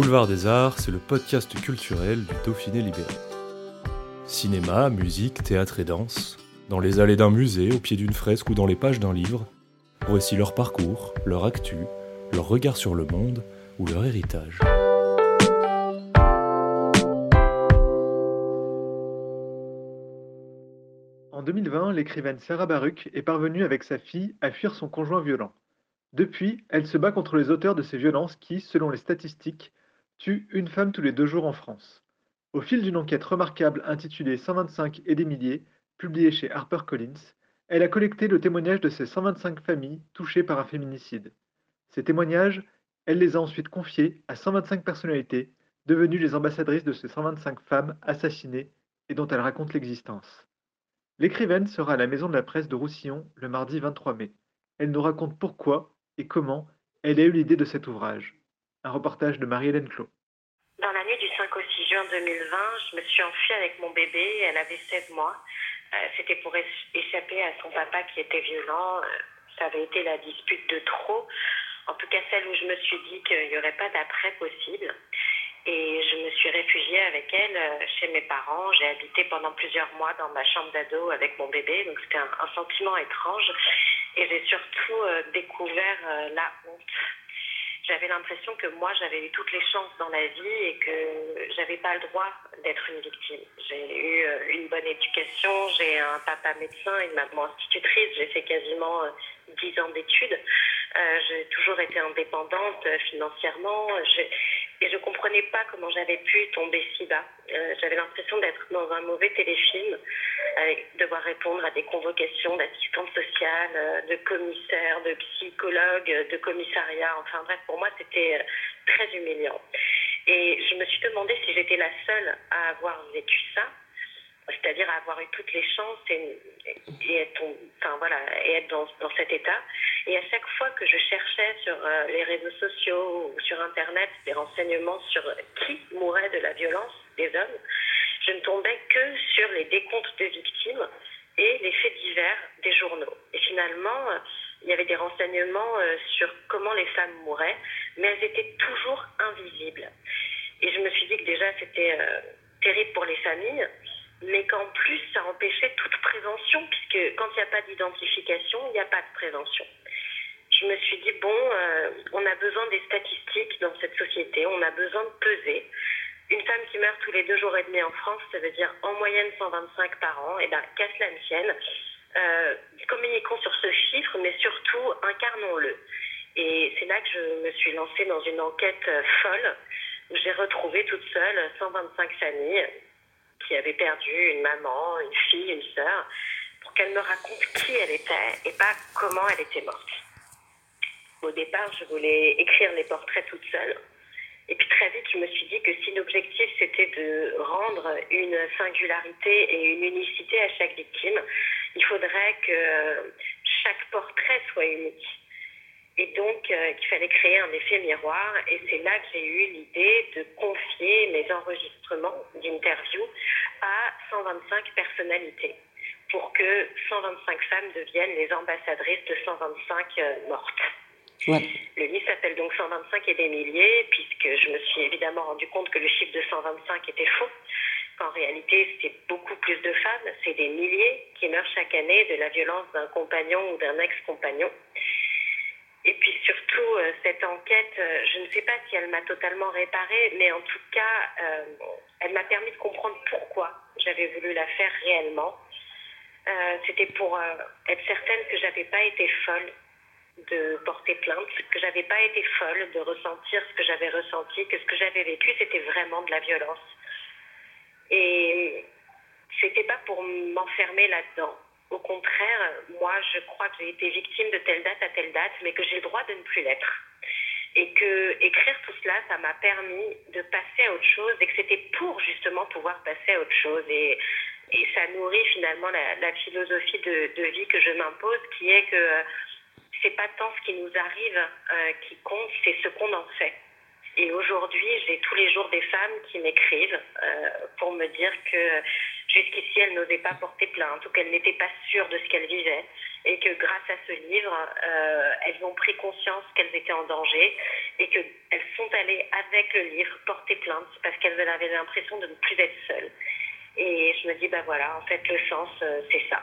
Boulevard des Arts, c'est le podcast culturel du Dauphiné libéré. Cinéma, musique, théâtre et danse, dans les allées d'un musée, au pied d'une fresque ou dans les pages d'un livre, voici leur parcours, leur actu, leur regard sur le monde ou leur héritage. En 2020, l'écrivaine Sarah Baruch est parvenue avec sa fille à fuir son conjoint violent. Depuis, elle se bat contre les auteurs de ces violences qui, selon les statistiques, tuent une femme tous les deux jours en France. Au fil d'une enquête remarquable intitulée 125 et des milliers, publiée chez HarperCollins, elle a collecté le témoignage de ces 125 familles touchées par un féminicide. Ces témoignages, elle les a ensuite confiés à 125 personnalités, devenues les ambassadrices de ces 125 femmes assassinées et dont elle raconte l'existence. L'écrivaine sera à la Maison de la Presse de Roussillon le mardi 23 mai. Elle nous raconte pourquoi et comment elle a eu l'idée de cet ouvrage. Un reportage de Marie-Hélène Clot. Dans la nuit du 5 au 6 juin 2020, je me suis enfuie avec mon bébé, elle avait 16 mois. Euh, C'était pour échapper à son papa qui était violent. Euh, ça avait été la dispute de trop. En tout cas, celle où je me suis dit qu'il n'y aurait pas d'après possible. Et je me suis réfugiée avec elle euh, chez mes parents. J'ai habité pendant plusieurs mois dans ma chambre d'ado avec mon bébé. Donc c'était un sentiment étrange. Et j'ai surtout euh, découvert euh, la honte. J'avais l'impression que moi, j'avais eu toutes les chances dans la vie et que j'avais pas le droit d'être une victime. J'ai eu euh, une bonne éducation, j'ai un papa médecin, une maman institutrice, j'ai fait quasiment euh, 10 ans d'études. J'ai toujours été indépendante financièrement. Et je comprenais pas comment j'avais pu tomber si bas. Euh, j'avais l'impression d'être dans un mauvais téléfilm, avec devoir répondre à des convocations d'assistantes sociales, euh, de commissaires, de psychologues, de commissariats. Enfin bref, pour moi, c'était euh, très humiliant. Et je me suis demandé si j'étais la seule à avoir vécu ça, c'est-à-dire à avoir eu toutes les chances et, être, dans, cet état. Et à chaque que je cherchais sur euh, les réseaux sociaux ou sur Internet des renseignements sur qui mourait de la violence des hommes, je ne tombais que sur les décomptes de victimes et les faits divers des journaux. Et finalement, euh, il y avait des renseignements euh, sur comment les femmes mouraient, mais elles étaient toujours invisibles. Et je me suis dit que déjà c'était terrible pour les familles, mais qu'en plus ça empêchait toute prévention, puisque quand il n'y a pas d'identification, il n'y a pas de prévention. Je me suis dit, bon, euh, on a besoin des statistiques dans cette société, on besoin de peser. Une femme qui meurt tous les deux jours et demi en France, ça veut dire en moyenne 125 par an, et bien, qu'à cela ne tienne, euh, communiquons sur ce chiffre, mais surtout incarnons-le. Et c'est là que je me suis lancée dans une enquête euh, folle, où j'ai retrouvé toute seule 125 familles qui avaient perdu une maman, une fille, une sœur, pour qu'elles me racontent qui elle était et pas comment elle était morte. Au départ, je voulais écrire les portraits toute seule. Et puis très vite, je me suis dit que si l'objectif c'était de rendre une singularité et une unicité à chaque victime, il faudrait que chaque portrait soit unique. Et donc, euh, qu'il fallait créer un effet miroir. Et c'est là que j'ai eu l'idée de confier mes enregistrements d'interview à 125 personnalités pour que 125 femmes deviennent les ambassadrices de 125 euh, mortes. Le livre s'appelle donc 125 et des milliers, puisque je me suis évidemment rendu compte que le chiffre de 125 était faux, qu'en réalité c'est beaucoup plus de femmes, c'est des milliers qui meurent chaque année de la violence d'un compagnon ou d'un ex-compagnon. Et puis surtout, euh, cette enquête, euh, je ne sais pas si elle m'a totalement réparée, mais en tout cas, euh, elle m'a permis de comprendre pourquoi j'avais voulu la faire réellement. C'était pour être certaine que j'avais pas été folle de porter plainte, que j'avais pas été folle de ressentir ce que j'avais ressenti, que ce que j'avais vécu, c'était vraiment de la violence. Et c'était pas pour m'enfermer là-dedans. Au contraire, moi, je crois que j'ai été victime de telle date à telle date, mais que j'ai le droit de ne plus l'être. d'écrire tout cela, ça m'a permis de passer à autre chose et que c'était pour justement pouvoir passer à autre chose. Et, et ça nourrit finalement la, philosophie de, de, vie que je m'impose, qui est que c'est pas tant ce qui nous arrive euh, qui compte, c'est ce qu'on en fait. Et aujourd'hui, j'ai tous les jours des femmes qui m'écrivent euh, pour me dire que jusqu'ici, elles n'osaient pas porter plainte ou qu'elles n'étaient pas sûres de ce qu'elles vivaient et que grâce à ce livre, euh, elles ont pris conscience qu'elles étaient en danger et qu'elles sont allées avec le livre porter plainte parce qu'elles avaient l'impression de ne plus être seules. Et je me dis, bah voilà, en fait, le sens, c'est ça.